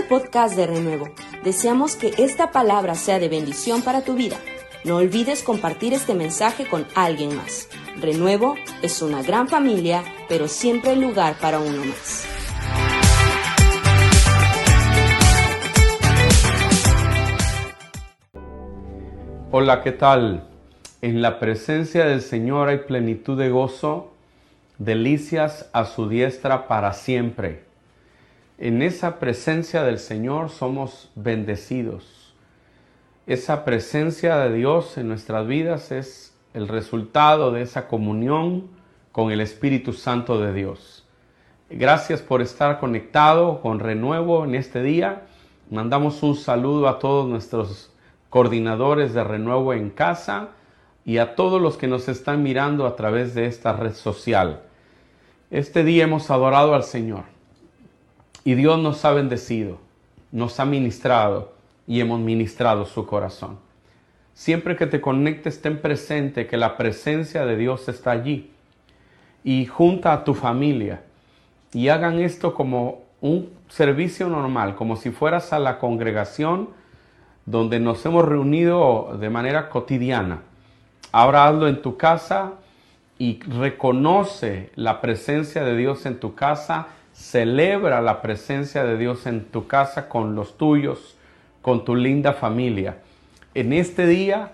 al podcast de Renuevo. Deseamos que esta palabra sea de bendición para tu vida. No olvides compartir este mensaje con alguien más. Renuevo es una gran familia, pero siempre hay lugar para uno más. Hola, ¿qué tal? En la presencia del Señor hay plenitud de gozo, delicias a su diestra para siempre. En esa presencia del Señor somos bendecidos. Esa presencia de Dios en nuestras vidas es el resultado de esa comunión con el Espíritu Santo de Dios. Gracias por estar conectado con Renuevo en este día. Mandamos un saludo a todos nuestros coordinadores de Renuevo en casa y a todos los que nos están mirando a través de esta red social. Este día hemos adorado al Señor y Dios nos ha bendecido, nos ha ministrado y hemos ministrado su corazón. Siempre que te conectes, ten presente que la presencia de Dios está allí y junta a tu familia y hagan esto como un servicio normal, como si fueras a la congregación donde nos hemos reunido de manera cotidiana. Ahora hazlo en tu casa y reconoce la presencia de Dios en tu casa, celebra la presencia de Dios en tu casa con los tuyos, con tu linda familia. En este día,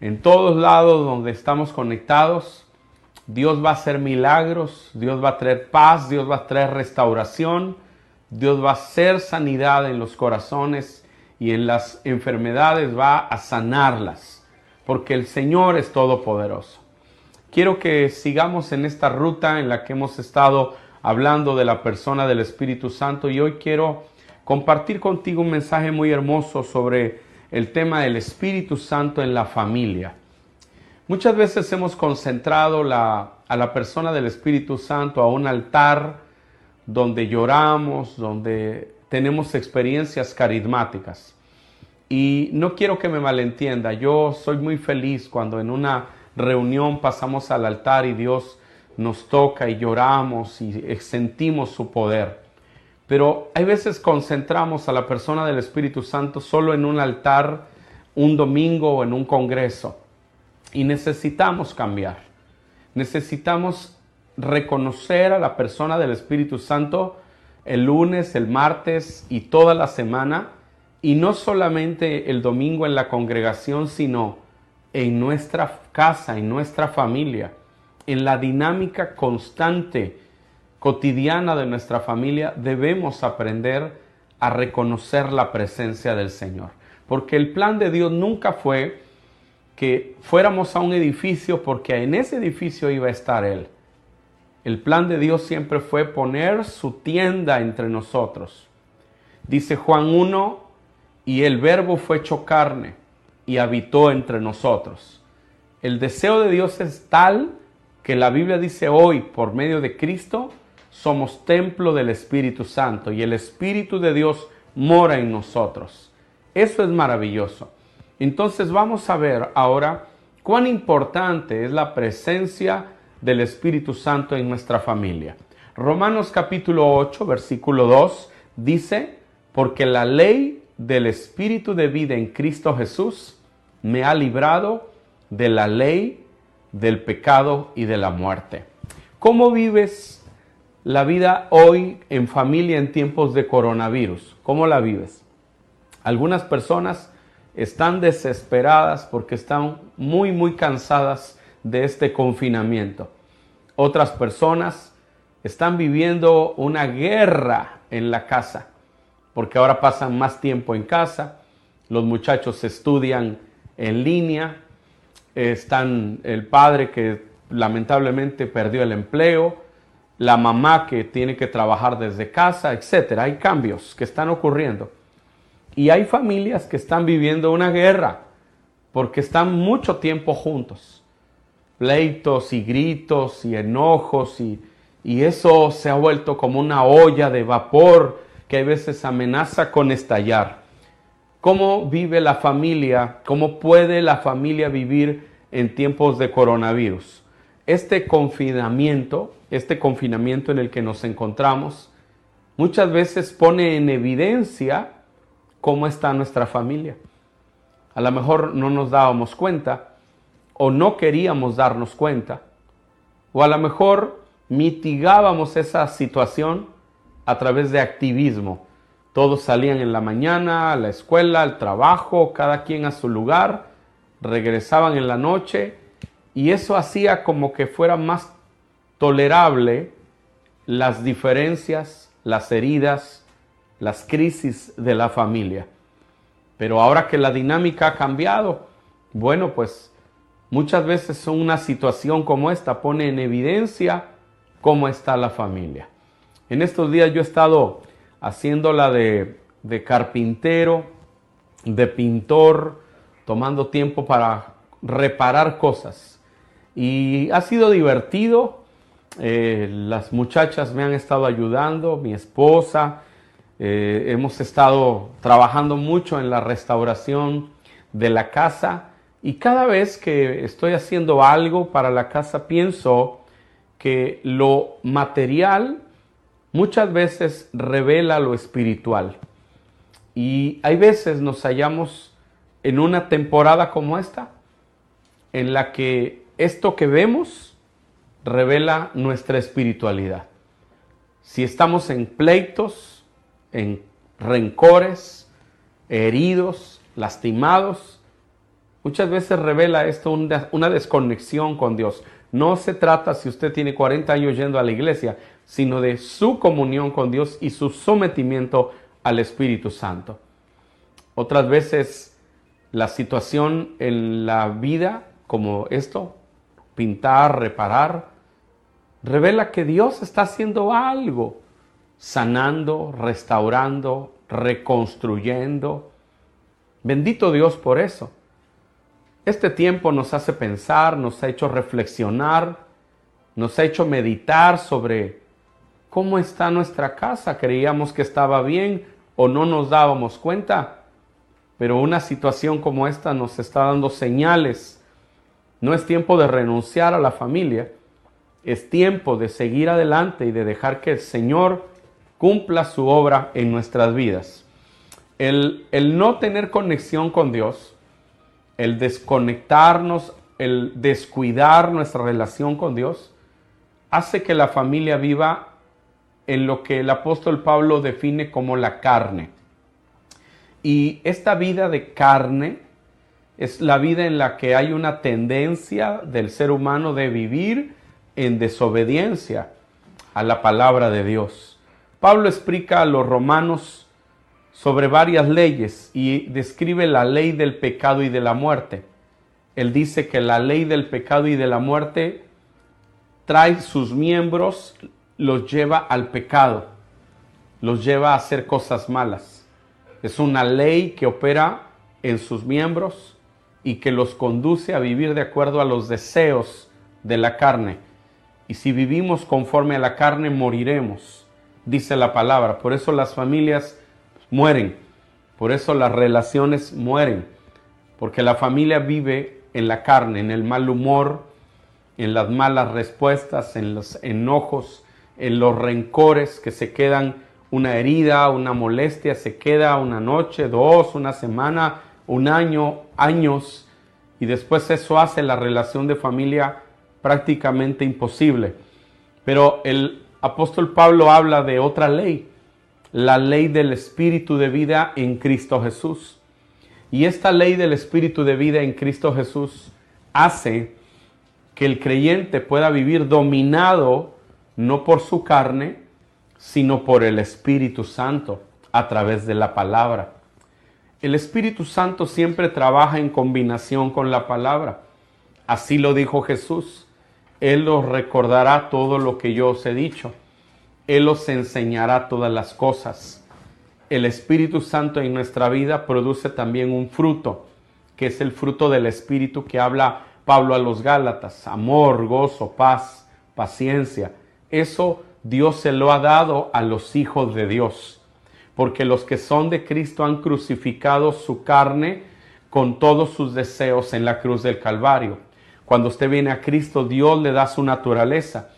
en todos lados donde estamos conectados, Dios va a hacer milagros, Dios va a traer paz, Dios va a traer restauración, Dios va a hacer sanidad en los corazones y en las enfermedades va a sanarlas, porque el Señor es todopoderoso. Quiero que sigamos en esta ruta en la que hemos estado hablando de la persona del Espíritu Santo y hoy quiero compartir contigo un mensaje muy hermoso sobre el tema del Espíritu Santo en la familia. Muchas veces hemos concentrado a la persona del Espíritu Santo a un altar donde lloramos, donde tenemos experiencias carismáticas. Y no quiero que me malentienda, yo soy muy feliz cuando en una reunión pasamos al altar y Dios nos toca y lloramos y sentimos su poder. Pero hay veces concentramos a la persona del Espíritu Santo solo en un altar, un domingo o en un congreso. Y necesitamos cambiar. Necesitamos reconocer a la persona del Espíritu Santo el lunes, el martes y toda la semana, y no solamente el domingo en la congregación, sino en nuestra casa, en nuestra familia, en la dinámica constante, cotidiana de nuestra familia, debemos aprender a reconocer la presencia del Señor. Porque el plan de Dios nunca fue que fuéramos a un edificio porque en ese edificio iba a estar Él. El plan de Dios siempre fue poner su tienda entre nosotros. Dice Juan 1, y el verbo fue hecho carne y habitó entre nosotros. El deseo de Dios es tal que la Biblia dice hoy, por medio de Cristo, somos templo del Espíritu Santo y el Espíritu de Dios mora en nosotros. Eso es maravilloso. Entonces vamos a ver ahora cuán importante es la presencia del Espíritu Santo en nuestra familia. Romanos capítulo 8, versículo 2 dice, porque la ley del Espíritu de vida en Cristo Jesús me ha librado de la ley del pecado y de la muerte. ¿Cómo vives la vida hoy en familia en tiempos de coronavirus? ¿Cómo la vives? Algunas personas están desesperadas porque están muy, muy cansadas de este confinamiento. Otras personas están viviendo una guerra en la casa, porque ahora pasan más tiempo en casa, los muchachos estudian en línea, están el padre que lamentablemente perdió el empleo, la mamá que tiene que trabajar desde casa, etc. Hay cambios que están ocurriendo. Y hay familias que están viviendo una guerra porque están mucho tiempo juntos pleitos y gritos y enojos y, y eso se ha vuelto como una olla de vapor que a veces amenaza con estallar. ¿Cómo vive la familia? ¿Cómo puede la familia vivir en tiempos de coronavirus? Este confinamiento, este confinamiento en el que nos encontramos, muchas veces pone en evidencia cómo está nuestra familia. A lo mejor no nos dábamos cuenta o no queríamos darnos cuenta, o a lo mejor mitigábamos esa situación a través de activismo. Todos salían en la mañana a la escuela, al trabajo, cada quien a su lugar, regresaban en la noche y eso hacía como que fuera más tolerable las diferencias, las heridas, las crisis de la familia. Pero ahora que la dinámica ha cambiado, bueno, pues muchas veces una situación como esta pone en evidencia cómo está la familia. En estos días yo he estado haciéndola de, de carpintero, de pintor, tomando tiempo para reparar cosas. Y ha sido divertido. Eh, las muchachas me han estado ayudando, mi esposa, eh, hemos estado trabajando mucho en la restauración de la casa y cada vez que estoy haciendo algo para la casa pienso que lo material muchas veces revela lo espiritual. Y hay veces nos hallamos en una temporada como esta, en la que esto que vemos revela nuestra espiritualidad. Si estamos en pleitos, en rencores, heridos, lastimados. Muchas veces revela esto una, desconexión con Dios. No se trata si usted tiene 40 años yendo a la iglesia, sino de su comunión con Dios y su sometimiento al Espíritu Santo. Otras veces la situación en la vida, como esto, pintar, reparar, revela que Dios está haciendo algo sanando, restaurando, reconstruyendo. Bendito Dios por eso. Este tiempo nos hace pensar, nos ha hecho reflexionar, nos ha hecho meditar sobre cómo está nuestra casa. Creíamos que estaba bien o no nos dábamos cuenta, pero una situación como esta nos está dando señales. No es tiempo de renunciar a la familia, es tiempo de seguir adelante y de dejar que el Señor cumpla su obra en nuestras vidas. El, el no tener conexión con Dios, el desconectarnos, el descuidar nuestra relación con Dios, hace que la familia viva en lo que el apóstol Pablo define como la carne. Y esta vida de carne es la vida en la que hay una tendencia del ser humano de vivir en desobediencia a la palabra de Dios. Pablo explica a los romanos sobre varias leyes y describe la ley del pecado y de la muerte. Él dice que la ley del pecado y de la muerte trae sus miembros, los lleva al pecado, los lleva a hacer cosas malas. Es una ley que opera en sus miembros y que los conduce a vivir de acuerdo a los deseos de la carne. Y si vivimos conforme a la carne, moriremos dice la palabra. Por eso las familias mueren, por eso las relaciones mueren, porque la familia vive en la carne, en el mal humor, en las malas respuestas, en los enojos, en los rencores que se quedan una herida, una molestia, se queda una noche, dos, una semana, un año, años, y después eso hace la relación de familia prácticamente imposible. Pero el apóstol Pablo habla de otra ley, la ley del espíritu de vida en Cristo Jesús. Y esta ley del espíritu de vida en Cristo Jesús hace que el creyente pueda vivir dominado no por su carne, sino por el Espíritu Santo a través de la palabra. El Espíritu Santo siempre trabaja en combinación con la palabra. Así lo dijo Jesús. Él os recordará todo lo que yo os he dicho. Él os enseñará todas las cosas. El Espíritu Santo en nuestra vida produce también un fruto, que es el fruto del Espíritu que habla Pablo a los Gálatas. Amor, gozo, paz, paciencia. Eso Dios se lo ha dado a los hijos de Dios. Porque los que son de Cristo han crucificado su carne con todos sus deseos en la cruz del Calvario. Cuando usted viene a Cristo, Dios le da su naturaleza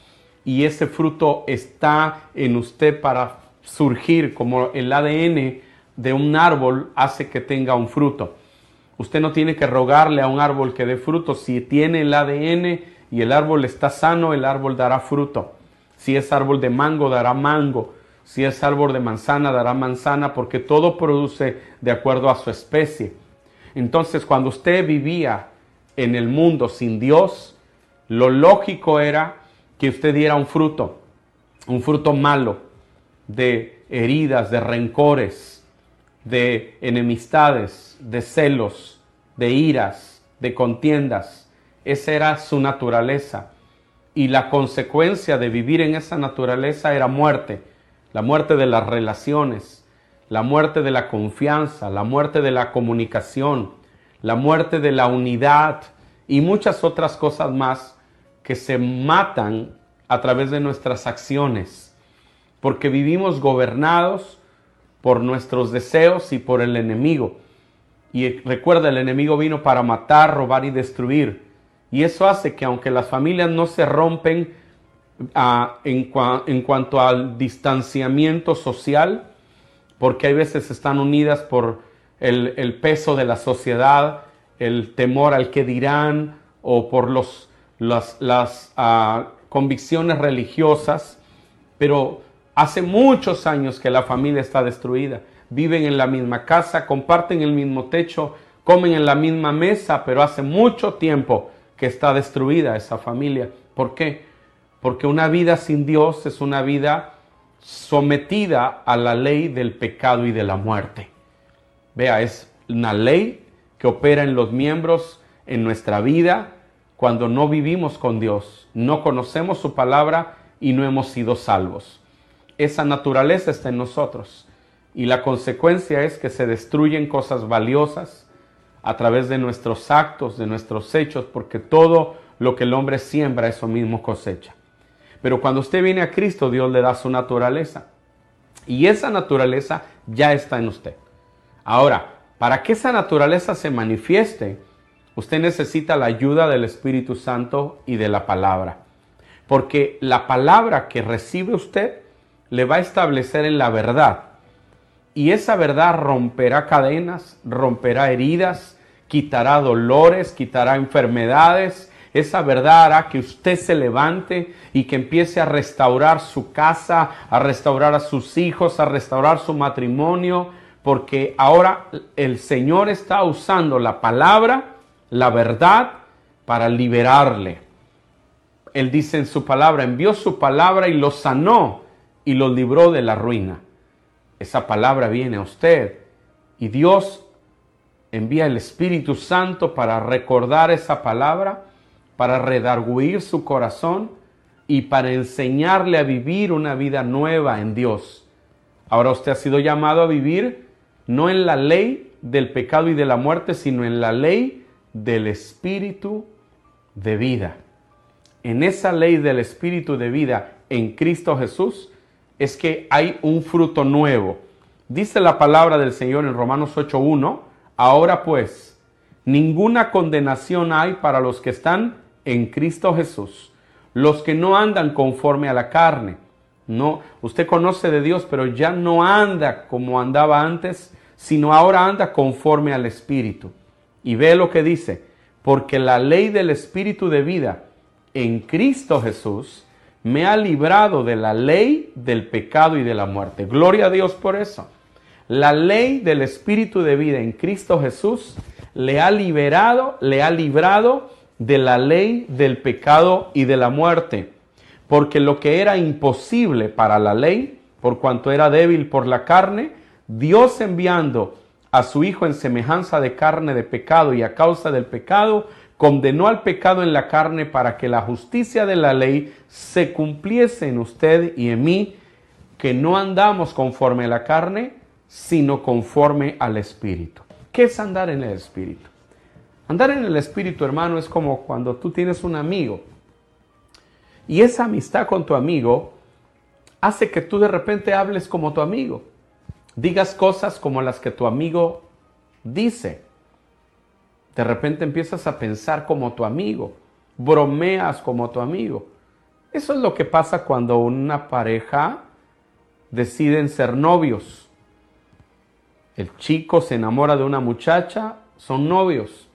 y ese fruto está en usted para surgir, como el ADN de un árbol hace que tenga un fruto. Usted no tiene que rogarle a un árbol que dé fruto. Si tiene el ADN y el árbol está sano, el árbol dará fruto. Si es árbol de mango, dará mango. Si es árbol de manzana, dará manzana, porque todo produce de acuerdo a su especie. Entonces, cuando usted vivía en el mundo sin Dios, lo lógico era que usted diera un fruto, un fruto malo, de heridas, de rencores, de enemistades, de celos, de iras, de contiendas. Esa era su naturaleza. Y la consecuencia de vivir en esa naturaleza era muerte, la muerte de las relaciones, la muerte de la confianza, la muerte de la comunicación, la muerte de la unidad y muchas otras cosas más que se matan a través de nuestras acciones, porque vivimos gobernados por nuestros deseos y por el enemigo. Y recuerda, el enemigo vino para matar, robar y destruir. Y eso hace que aunque las familias no se rompen ah, en, cuanto al distanciamiento social, porque hay veces están unidas por el, peso de la sociedad, el temor al que dirán o por los, las, ah, convicciones religiosas, pero hace muchos años que la familia está destruida. Viven en la misma casa, comparten el mismo techo, comen en la misma mesa, pero hace mucho tiempo que está destruida esa familia. ¿Por qué? Porque una vida sin Dios es una vida sometida a la ley del pecado y de la muerte. Vea, es una ley que opera en los miembros en nuestra vida cuando no vivimos con Dios, no conocemos su palabra y no hemos sido salvos. Esa naturaleza está en nosotros y la consecuencia es que se destruyen cosas valiosas a través de nuestros actos, de nuestros hechos, porque todo lo que el hombre siembra, eso mismo cosecha. Pero cuando usted viene a Cristo, Dios le da su naturaleza. Y esa naturaleza ya está en usted. Ahora, para que esa naturaleza se manifieste, usted necesita la ayuda del Espíritu Santo y de la palabra. Porque la palabra que recibe usted le va a establecer en la verdad. Y esa verdad romperá cadenas, romperá heridas, quitará dolores, quitará enfermedades. Esa verdad hará que usted se levante y que empiece a restaurar su casa, a restaurar a sus hijos, a restaurar su matrimonio, porque ahora el Señor está usando la palabra, la verdad, para liberarle. Él dice en su palabra, envió su palabra y lo sanó y lo libró de la ruina. Esa palabra viene a usted y Dios envía el Espíritu Santo para recordar esa palabra, para redarguir su corazón y para enseñarle a vivir una vida nueva en Dios. Ahora usted ha sido llamado a vivir no en la ley del pecado y de la muerte, sino en la ley del espíritu de vida. En esa ley del espíritu de vida en Cristo Jesús es que hay un fruto nuevo. Dice la palabra del Señor en Romanos 8.1, ahora pues, ninguna condenación hay para los que están en Cristo Jesús, los que no andan conforme a la carne. No, usted conoce de Dios, pero ya no anda como andaba antes, sino ahora anda conforme al Espíritu. Y ve lo que dice, porque la ley del Espíritu de vida en Cristo Jesús me ha librado de la ley del pecado y de la muerte. Gloria a Dios por eso. La ley del Espíritu de vida en Cristo Jesús le ha liberado, le ha librado de la ley del pecado y de la muerte. Porque lo que era imposible para la ley, por cuanto era débil por la carne, Dios enviando a su Hijo en semejanza de carne de pecado y a causa del pecado, condenó al pecado en la carne para que la justicia de la ley se cumpliese en usted y en mí, que no andamos conforme a la carne, sino conforme al Espíritu. ¿Qué es andar en el Espíritu? Andar en el Espíritu, hermano, es como cuando tú tienes un amigo y esa amistad con tu amigo hace que tú de repente hables como tu amigo digas cosas como las que tu amigo dice. De repente empiezas a pensar como tu amigo, bromeas como tu amigo. Eso es lo que pasa cuando una pareja deciden ser novios. El chico se enamora de una muchacha, son novios.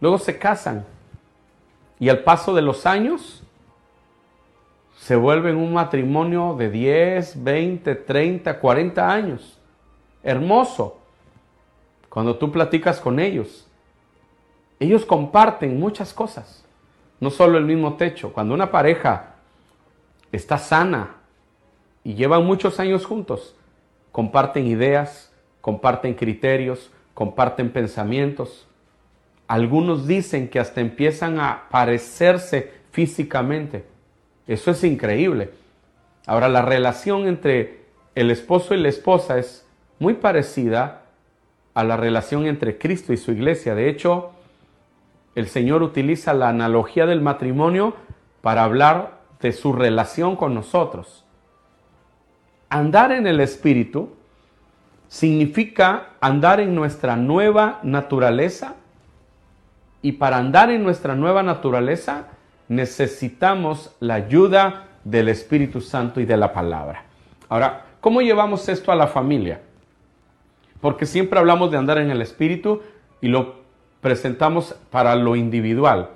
Luego se casan. Y al paso de los años, se vuelven un matrimonio de 10, 20, 30, 40 años. Hermoso. Cuando tú platicas con ellos, ellos comparten muchas cosas, no solo el mismo techo. Cuando una pareja está sana y llevan muchos años juntos, comparten ideas, comparten criterios, comparten pensamientos. Algunos dicen que hasta empiezan a parecerse físicamente. Eso es increíble. Ahora, la relación entre el esposo y la esposa es muy parecida a la relación entre Cristo y su iglesia. De hecho, el Señor utiliza la analogía del matrimonio para hablar de su relación con nosotros. Andar en el Espíritu significa andar en nuestra nueva naturaleza y para andar en nuestra nueva naturaleza necesitamos la ayuda del Espíritu Santo y de la palabra. Ahora, ¿cómo llevamos esto a la familia? Porque siempre hablamos de andar en el Espíritu y lo presentamos para lo individual.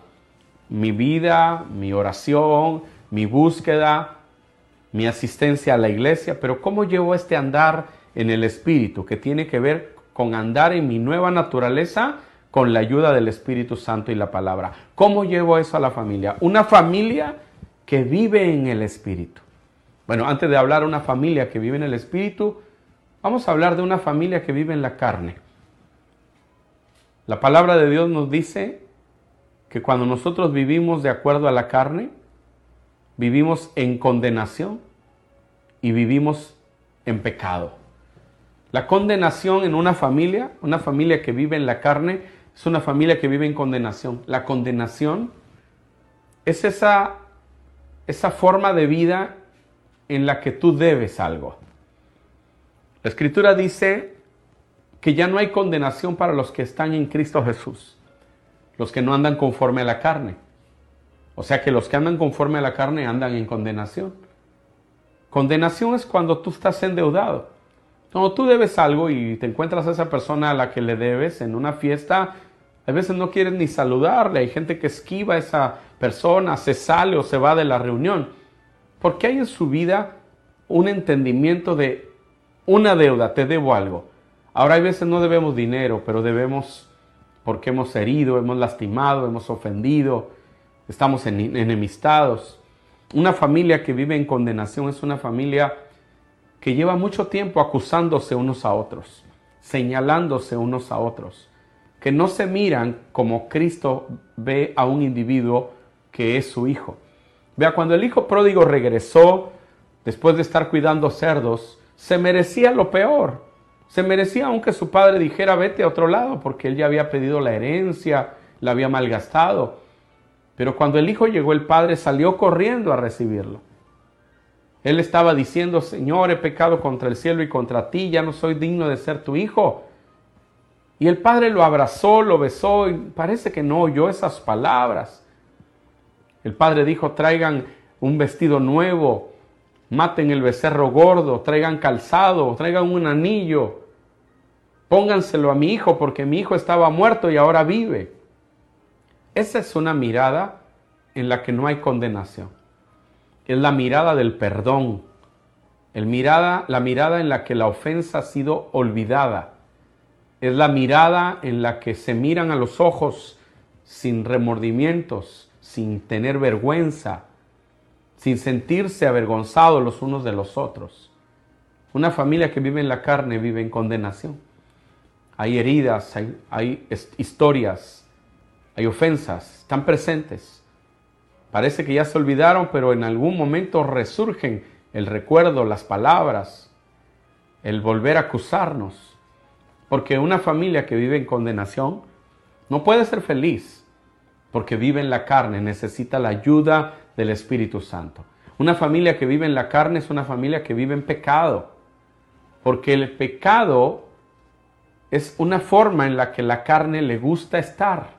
Mi vida, mi oración, mi búsqueda, mi asistencia a la iglesia, pero ¿cómo llevo este andar en el Espíritu que tiene que ver con andar en mi nueva naturaleza con la ayuda del Espíritu Santo y la palabra? ¿Cómo llevo eso a la familia? Una familia que vive en el Espíritu. Bueno, antes de hablar de una familia que vive en el Espíritu, vamos a hablar de una familia que vive en la carne. La palabra de Dios nos dice que cuando nosotros vivimos de acuerdo a la carne, vivimos en condenación y vivimos en pecado. La condenación en una familia, una familia que vive en la carne, es una familia que vive en condenación. La condenación es esa, esa forma de vida en la que tú debes algo. La escritura dice que ya no hay condenación para los que están en Cristo Jesús, los que no andan conforme a la carne. O sea que los que andan conforme a la carne andan en condenación. Condenación es cuando tú estás endeudado. Cuando tú debes algo y te encuentras a esa persona a la que le debes en una fiesta, a veces no quieres ni saludarle. Hay gente que esquiva a esa persona, se sale o se va de la reunión. Porque hay en su vida un entendimiento de una deuda, te debo algo. Ahora hay veces no debemos dinero, pero debemos porque hemos herido, hemos lastimado, hemos ofendido, estamos enemistados. Una familia que vive en condenación es una familia que lleva mucho tiempo acusándose unos a otros, señalándose unos a otros, que no se miran como Cristo ve a un individuo que es su hijo. Vea, cuando el hijo pródigo regresó, después de estar cuidando cerdos, se merecía lo peor se merecía aunque su padre dijera vete a otro lado porque él ya había pedido la herencia, la había malgastado. Pero cuando el hijo llegó, el padre salió corriendo a recibirlo. Él estaba diciendo, Señor, he pecado contra el cielo y contra ti, ya no soy digno de ser tu hijo. Y el padre lo abrazó, lo besó y parece que no oyó esas palabras. El padre dijo, traigan un vestido nuevo, maten el becerro gordo, traigan calzado, traigan un anillo, pónganselo a mi hijo porque mi hijo estaba muerto y ahora vive. Esa es una mirada en la que no hay condenación. Es la mirada del perdón. La mirada en la que la ofensa ha sido olvidada. Es la mirada en la que se miran a los ojos sin remordimientos, sin tener vergüenza, sin sentirse avergonzados los unos de los otros. Una familia que vive en la carne vive en condenación hay heridas, hay, historias, hay ofensas, están presentes. Parece que ya se olvidaron, pero en algún momento resurgen el recuerdo, las palabras, el volver a acusarnos. Porque una familia que vive en condenación no puede ser feliz, porque vive en la carne, necesita la ayuda del Espíritu Santo. Una familia que vive en la carne es una familia que vive en pecado, porque el pecado es una forma en la que la carne le gusta estar.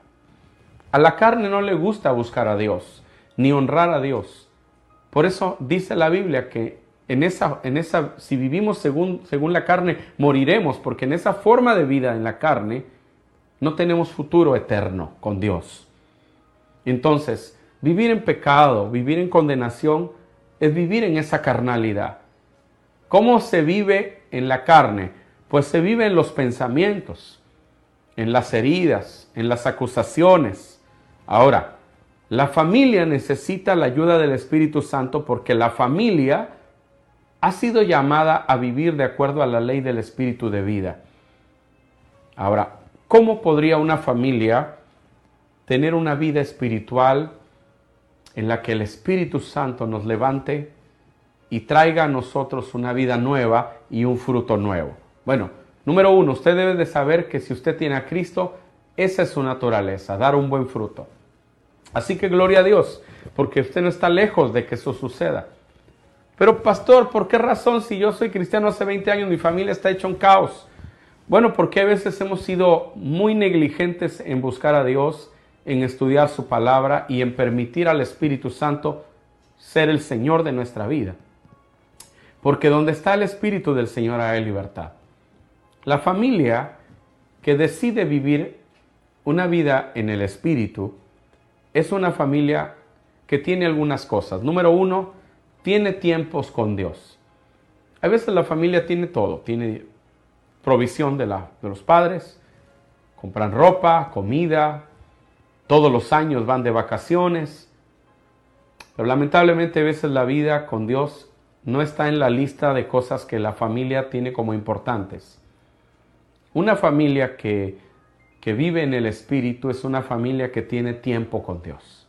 A la carne no le gusta buscar a Dios, ni honrar a Dios. Por eso dice la Biblia que en esa, en esa, si vivimos según, según la carne, moriremos, porque en esa forma de vida en la carne no tenemos futuro eterno con Dios. Entonces, vivir en pecado, vivir en condenación, es vivir en esa carnalidad. ¿Cómo se vive en la carne? Pues se vive en los pensamientos, en las heridas, en las acusaciones. Ahora, la familia necesita la ayuda del Espíritu Santo porque la familia ha sido llamada a vivir de acuerdo a la ley del Espíritu de vida. Ahora, ¿cómo podría una familia tener una vida espiritual en la que el Espíritu Santo nos levante y traiga a nosotros una vida nueva y un fruto nuevo? Bueno, número uno, usted debe de saber que si usted tiene a Cristo, esa es su naturaleza, dar un buen fruto. Así que gloria a Dios, porque usted no está lejos de que eso suceda. Pero pastor, ¿por qué razón si yo soy cristiano hace 20 años, mi familia está hecha un caos? Bueno, porque a veces hemos sido muy negligentes en buscar a Dios, en estudiar su palabra y en permitir al Espíritu Santo ser el Señor de nuestra vida. Porque donde está el Espíritu del Señor hay libertad. La familia que decide vivir una vida en el Espíritu es una familia que tiene algunas cosas. Número uno, tiene tiempos con Dios. A veces la familia tiene todo, tiene provisión de, los padres, compran ropa, comida, todos los años van de vacaciones, pero lamentablemente a veces la vida con Dios no está en la lista de cosas que la familia tiene como importantes. Una familia que que vive en el Espíritu es una familia que tiene tiempo con Dios.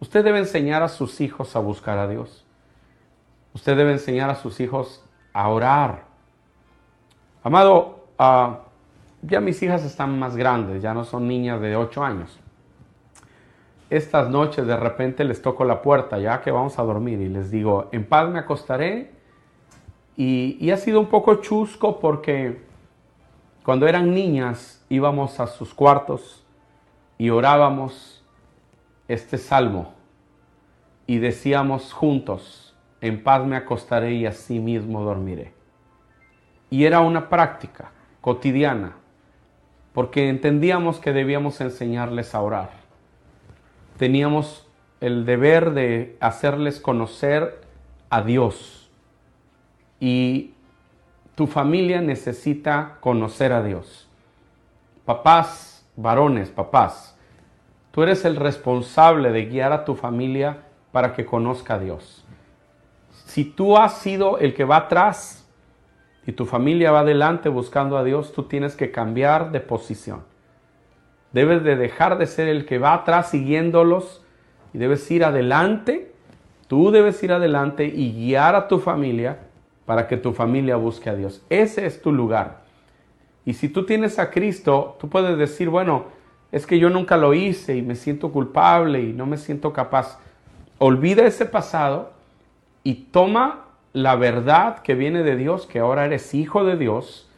Usted debe enseñar a sus hijos a buscar a Dios. Usted debe enseñar a sus hijos a orar. Amado, ah, ya mis hijas están más grandes, ya no son niñas de 8 años. Estas noches de repente les toco la puerta ya que vamos a dormir y les digo, en paz me acostaré. Y, y ha sido un poco chusco porque cuando eran niñas íbamos a sus cuartos y orábamos este salmo y decíamos juntos, en paz me acostaré y así mismo dormiré. Y era una práctica cotidiana, porque entendíamos que debíamos enseñarles a orar. Teníamos el deber de hacerles conocer a Dios y tu familia necesita conocer a Dios. Papás, varones, papás, tú eres el responsable de guiar a tu familia para que conozca a Dios. Si tú has sido el que va atrás y tu familia va adelante buscando a Dios, tú tienes que cambiar de posición. Debes de dejar de ser el que va atrás siguiéndolos y debes ir adelante. Tú debes ir adelante y guiar a tu familia para que tu familia busque a Dios. Ese es tu lugar. Y si tú tienes a Cristo, tú puedes decir, bueno, es que yo nunca lo hice y me siento culpable y no me siento capaz. Olvida ese pasado y toma la verdad que viene de Dios, que ahora eres hijo de Dios,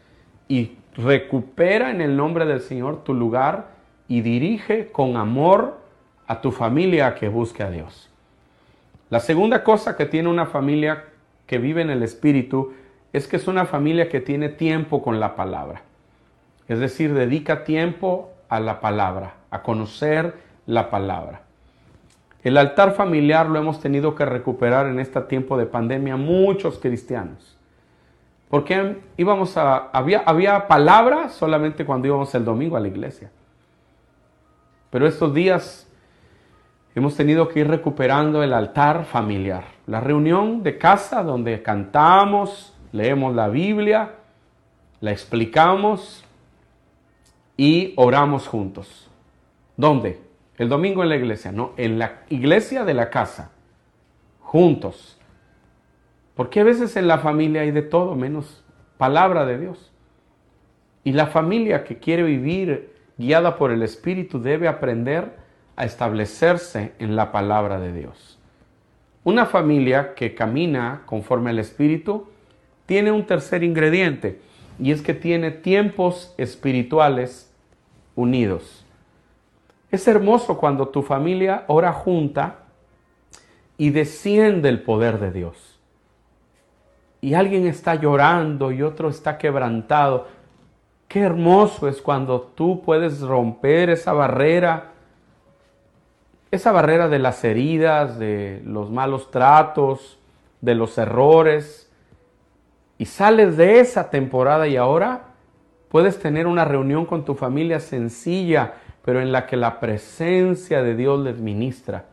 y recupera en el nombre del Señor tu lugar y dirige con amor a tu familia que busque a Dios. La segunda cosa que tiene una familia que vive en el Espíritu es que es una familia que tiene tiempo con la palabra. Es decir, dedica tiempo a la palabra, a conocer la palabra. El altar familiar lo hemos tenido que recuperar en este tiempo de pandemia muchos cristianos. Porque íbamos a, había, había palabra solamente cuando íbamos el domingo a la iglesia. Pero estos días hemos tenido que ir recuperando el altar familiar, la reunión de casa donde cantamos, leemos la Biblia, la explicamos y oramos juntos. ¿Dónde? El domingo en la iglesia, no, en la iglesia de la casa, juntos. Porque a veces en la familia hay de todo menos palabra de Dios. Y la familia que quiere vivir guiada por el Espíritu debe aprender a establecerse en la palabra de Dios. Una familia que camina conforme al Espíritu tiene un tercer ingrediente y es que tiene tiempos espirituales unidos. Es hermoso cuando tu familia ora junta y desciende el poder de Dios. y alguien está llorando y otro está quebrantado. Qué hermoso es cuando tú puedes romper esa barrera, esa barrera de las heridas, de los malos tratos, de los errores, y sales de esa temporada y ahora puedes tener una reunión con tu familia sencilla, pero en la que la presencia de Dios les ministra.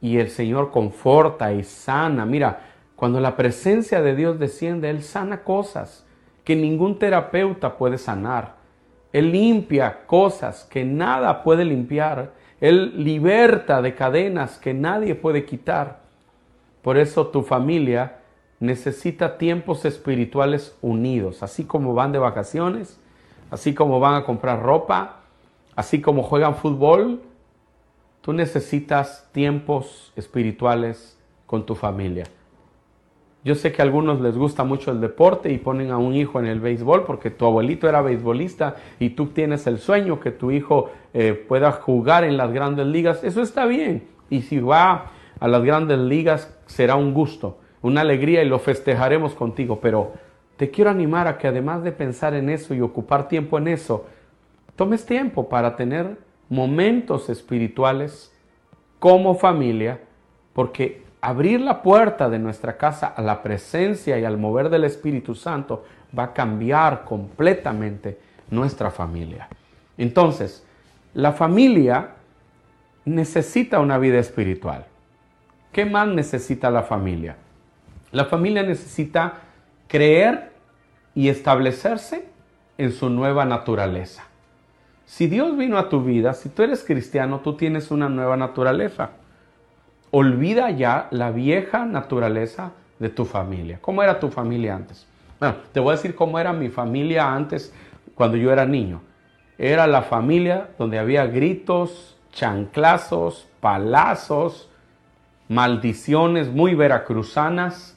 Y el Señor conforta y sana. Mira, cuando la presencia de Dios desciende, Él sana cosas que ningún terapeuta puede sanar. Él limpia cosas que nada puede limpiar. Él liberta de cadenas que nadie puede quitar. Por eso tu familia necesita tiempos espirituales unidos, así como van de vacaciones, así como van a comprar ropa, así como juegan fútbol. Tú necesitas tiempos espirituales con tu familia. Yo sé que a algunos les gusta mucho el deporte y ponen a un hijo en el béisbol porque tu abuelito era beisbolista y tú tienes el sueño que tu hijo eh, pueda jugar en las grandes ligas. Eso está bien. Y si va a las grandes ligas será un gusto, una alegría y lo festejaremos contigo. Pero te quiero animar a que además de pensar en eso y ocupar tiempo en eso, tomes tiempo para tener momentos espirituales como familia porque abrir la puerta de nuestra casa a la presencia y al mover del Espíritu Santo va a cambiar completamente nuestra familia. Entonces, la familia necesita una vida espiritual. ¿Qué más necesita la familia? La familia necesita creer y establecerse en su nueva naturaleza. Si Dios vino a tu vida, si tú eres cristiano, tú tienes una nueva naturaleza. Olvida ya la vieja naturaleza de tu familia. ¿Cómo era tu familia antes? Bueno, te voy a decir cómo era mi familia antes cuando yo era niño. Era la familia donde había gritos, chanclazos, palazos, maldiciones muy veracruzanas.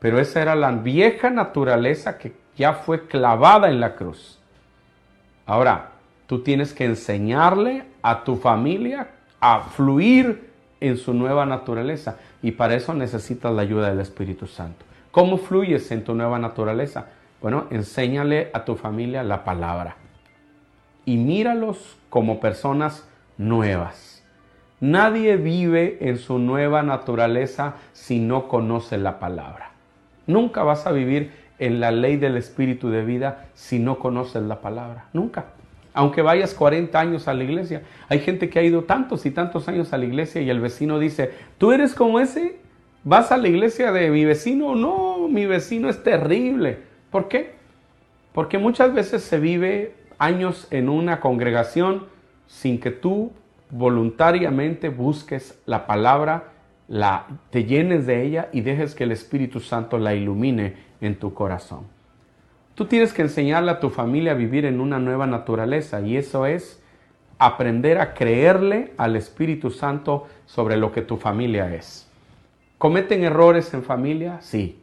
Pero esa era la vieja naturaleza que ya fue clavada en la cruz. Ahora, tú tienes que enseñarle a tu familia a fluir en su nueva naturaleza. Y para eso necesitas la ayuda del Espíritu Santo. ¿Cómo fluyes en tu nueva naturaleza? Bueno, enséñale a tu familia la palabra. Y míralos como personas nuevas. Nadie vive en su nueva naturaleza si no conoce la palabra. Nunca vas a vivir en la ley del espíritu de vida si no conoces la palabra. Nunca aunque vayas 40 años a la iglesia. Hay gente que ha ido tantos y tantos años a la iglesia y el vecino dice, ¿tú eres como ese? ¿Vas a la iglesia de mi vecino? No, mi vecino es terrible. ¿Por qué? Porque muchas veces se vive años en una congregación sin que tú voluntariamente busques la palabra, la, te llenes de ella y dejes que el Espíritu Santo la ilumine en tu corazón. Tú tienes que enseñarle a tu familia a vivir en una nueva naturaleza y eso es aprender a creerle al Espíritu Santo sobre lo que tu familia es. ¿Cometen errores en familia? Sí.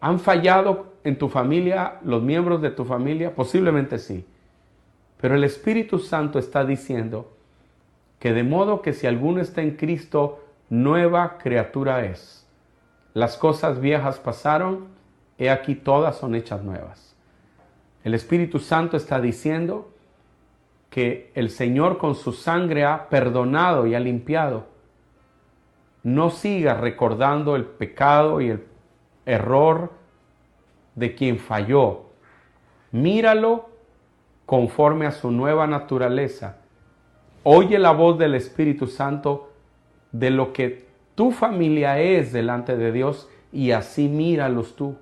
¿Han fallado en tu familia los miembros de tu familia? Posiblemente sí. Pero el Espíritu Santo está diciendo que de modo que si alguno está en Cristo, nueva criatura es. Las cosas viejas pasaron, he aquí todas son hechas nuevas. El Espíritu Santo está diciendo que el Señor con su sangre ha perdonado y ha limpiado. No siga recordando el pecado y el error de quien falló. Míralo conforme a su nueva naturaleza. Oye la voz del Espíritu Santo de lo que tu familia es delante de Dios y así míralos tú.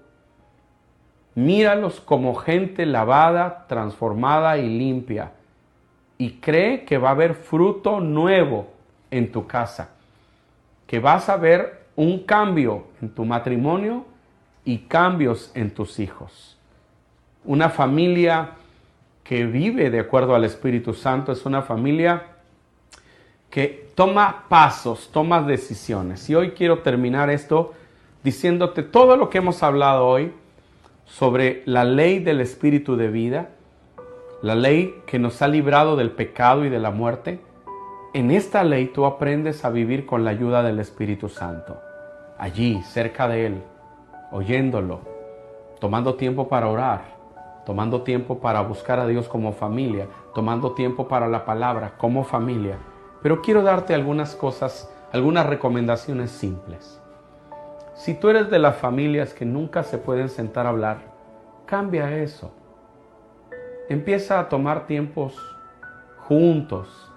Míralos como gente lavada, transformada y limpia. Y cree que va a haber fruto nuevo en tu casa. Que vas a ver un cambio en tu matrimonio y cambios en tus hijos. Una familia que vive de acuerdo al Espíritu Santo es una familia que toma pasos, toma decisiones. Y hoy quiero terminar esto diciéndote todo lo que hemos hablado hoy sobre la ley del espíritu de vida, la ley que nos ha librado del pecado y de la muerte, en esta ley tú aprendes a vivir con la ayuda del Espíritu Santo. allí, cerca de Él, oyéndolo, tomando tiempo para orar, tomando tiempo para buscar a Dios como familia, tomando tiempo para la palabra como familia. Pero quiero darte algunas cosas, algunas recomendaciones simples. Si tú eres de las familias que nunca se pueden sentar a hablar, cambia eso. Empieza a tomar tiempos juntos.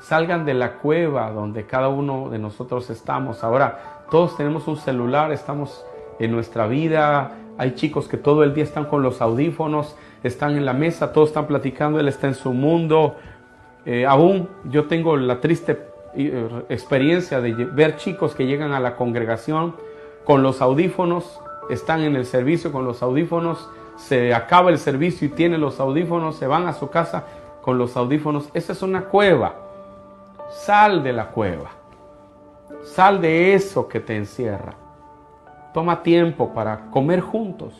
Salgan de la cueva donde cada uno de nosotros estamos. Ahora todos tenemos un celular, estamos en nuestra vida. Hay chicos que todo el día están con los audífonos, están en la mesa, todos están platicando, él está en su mundo. Eh, aún yo tengo la triste eh, experiencia de ver chicos que llegan a la congregación con los audífonos, están en el servicio con los audífonos, se acaba el servicio y tienen los audífonos, se van a su casa con los audífonos. Esa es una cueva. Sal de la cueva. Sal de eso que te encierra. Toma tiempo para comer juntos,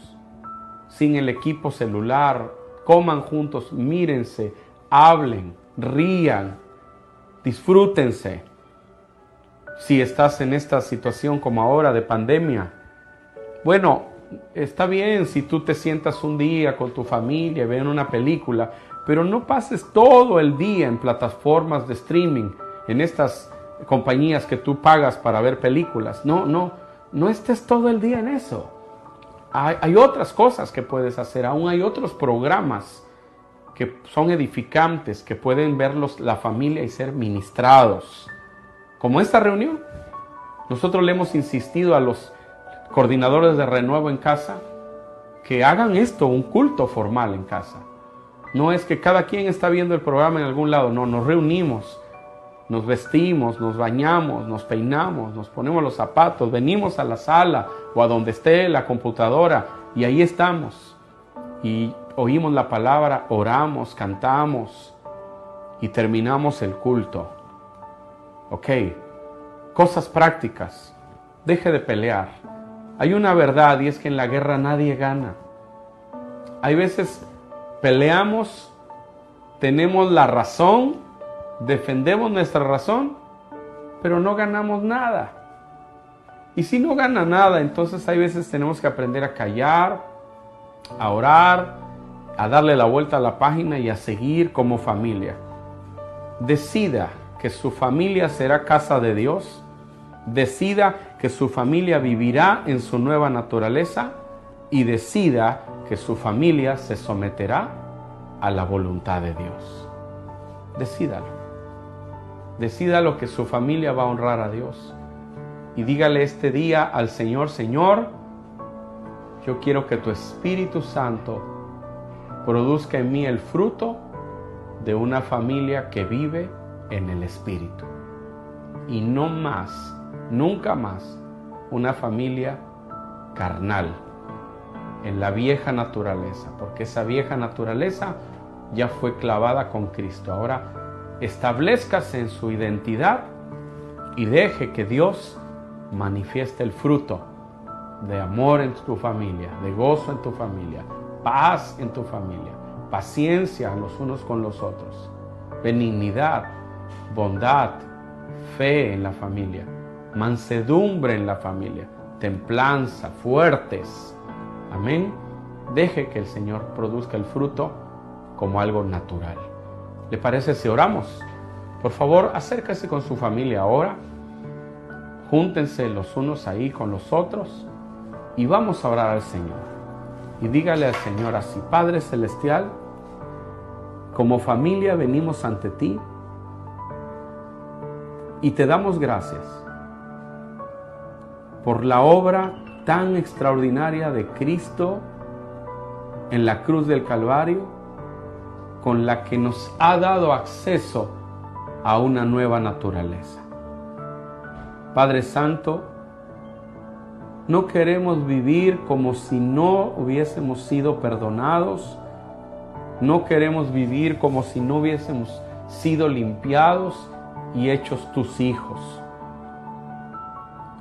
sin el equipo celular. Coman juntos, mírense, hablen, rían, disfrútense si estás en esta situación como ahora de pandemia. Bueno, está bien si tú te sientas un día con tu familia, ven una película, pero no pases todo el día en plataformas de streaming, en estas compañías que tú pagas para ver películas. No, no, no estés todo el día en eso. Hay, hay otras cosas que puedes hacer, aún hay otros programas que son edificantes, que pueden verlos la familia y ser ministrados como esta reunión. Nosotros le hemos insistido a los coordinadores de renuevo en casa que hagan esto, un culto formal en casa. No es que cada quien está viendo el programa en algún lado, no, nos reunimos, nos vestimos, nos bañamos, nos peinamos, nos ponemos los zapatos, venimos a la sala o a donde esté la computadora y ahí estamos. Y oímos la palabra, oramos, cantamos y terminamos el culto. Ok, cosas prácticas. Deje de pelear. Hay una verdad y es que en la guerra nadie gana. Hay veces peleamos, tenemos la razón, defendemos nuestra razón, pero no ganamos nada. Y si no gana nada, entonces hay veces tenemos que aprender a callar, a orar, a darle la vuelta a la página y a seguir como familia. Decida que su familia será casa de Dios, decida que su familia vivirá en su nueva naturaleza y decida que su familia se someterá a la voluntad de Dios. Decídalo. Decídalo que su familia va a honrar a Dios. Y dígale este día al Señor, Señor, yo quiero que tu Espíritu Santo produzca en mí el fruto de una familia que vive en el Espíritu. Y no más, nunca más, una familia carnal, en la vieja naturaleza, porque esa vieja naturaleza ya fue clavada con Cristo. Ahora establezcase en su identidad y deje que Dios manifieste el fruto de amor en tu familia, de gozo en tu familia, paz en tu familia, paciencia los unos con los otros, benignidad, bondad, fe en la familia, mansedumbre en la familia, templanza, fuertes. Amén. Deje que el Señor produzca el fruto como algo natural. ¿Le parece si oramos? Por favor, acérquese con su familia ahora. Júntense los unos ahí con los otros y vamos a orar al Señor. Y dígale al Señor así, Padre Celestial, como familia venimos ante ti y te damos gracias por la obra tan extraordinaria de Cristo en la cruz del Calvario, con la que nos ha dado acceso a una nueva naturaleza. Padre Santo, no queremos vivir como si no hubiésemos sido perdonados, no queremos vivir como si no hubiésemos sido limpiados, y hechos tus hijos.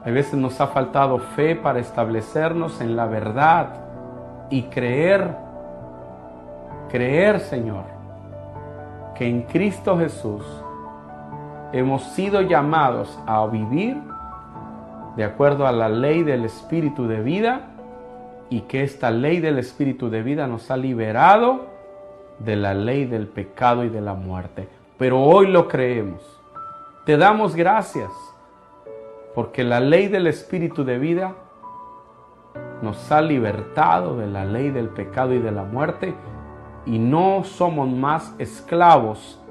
A veces nos ha faltado fe para establecernos en la verdad y creer, creer Señor, que en Cristo Jesús hemos sido llamados a vivir de acuerdo a la ley del Espíritu de vida y que esta ley del Espíritu de vida nos ha liberado de la ley del pecado y de la muerte. Pero hoy lo creemos. Te damos gracias porque la ley del Espíritu de vida nos ha libertado de la ley del pecado y de la muerte y no somos más esclavos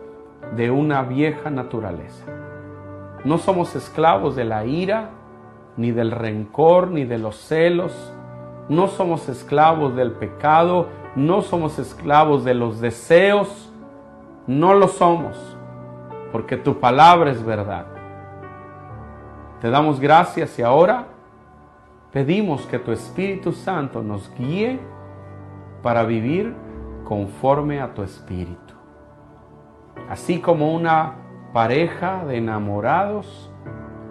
de una vieja naturaleza. No somos esclavos de la ira, ni del rencor, ni de los celos. No somos esclavos del pecado, no somos esclavos de los deseos. No lo somos, porque tu palabra es verdad. Te damos gracias y ahora pedimos que tu Espíritu Santo nos guíe para vivir conforme a tu Espíritu. Así como una pareja de enamorados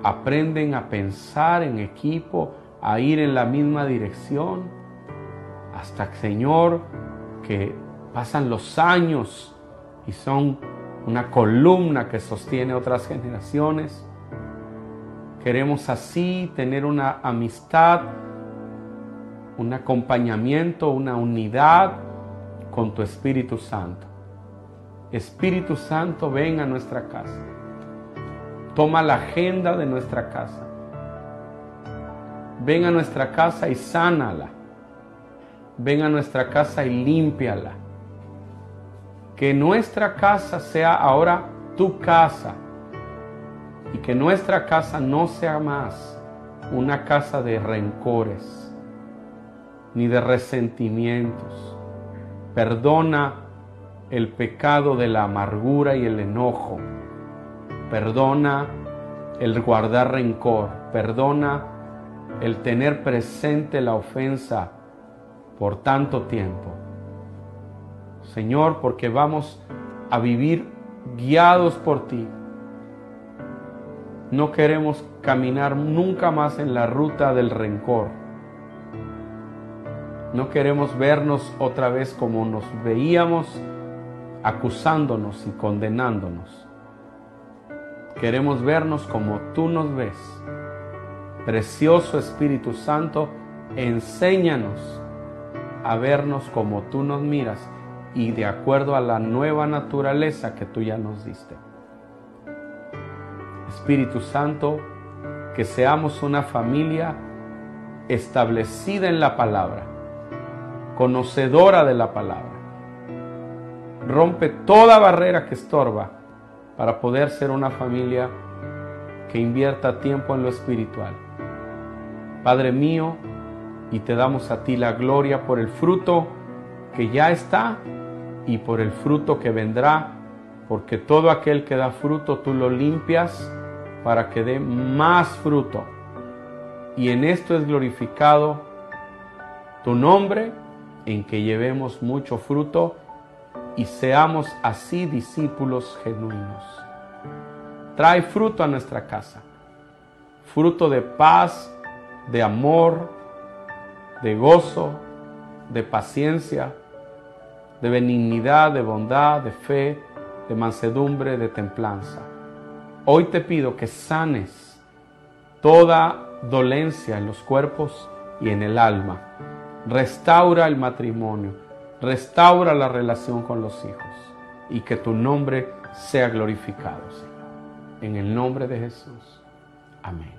aprenden a pensar en equipo, a ir en la misma dirección, hasta Señor, que pasan los años y son una columna que sostiene otras generaciones. Queremos así tener una amistad, un acompañamiento, una unidad con tu Espíritu Santo. Espíritu Santo, ven a nuestra casa. Toma la agenda de nuestra casa. Ven a nuestra casa y sánala. Ven a nuestra casa y límpiala. Que nuestra casa sea ahora tu casa. Y que nuestra casa no sea más una casa de rencores ni de resentimientos. Perdona el pecado de la amargura y el enojo. Perdona el guardar rencor. Perdona el tener presente la ofensa por tanto tiempo. Señor, porque vamos a vivir guiados por ti. No queremos caminar nunca más en la ruta del rencor. No queremos vernos otra vez como nos veíamos acusándonos y condenándonos. Queremos vernos como tú nos ves. Precioso Espíritu Santo, enséñanos a vernos como tú nos miras y de acuerdo a la nueva naturaleza que tú ya nos diste. Espíritu Santo, que seamos una familia establecida en la palabra, conocedora de la palabra rompe toda barrera que estorba para poder ser una familia que invierta tiempo en lo espiritual. Padre mío, y te damos a ti la gloria por el fruto que ya está y por el fruto que vendrá, porque todo aquel que da fruto tú lo limpias para que dé más fruto. Y en esto es glorificado tu nombre, en que llevemos mucho fruto y seamos así discípulos genuinos. Trae fruto a nuestra casa, fruto de paz, de amor, de gozo, de paciencia, de benignidad, de bondad, de fe, de mansedumbre, de templanza. Hoy te pido que sanes toda dolencia en los cuerpos y en el alma. Restaura el matrimonio Restaura la relación con los hijos y que tu nombre sea glorificado, Señor. En el nombre de Jesús. Amén.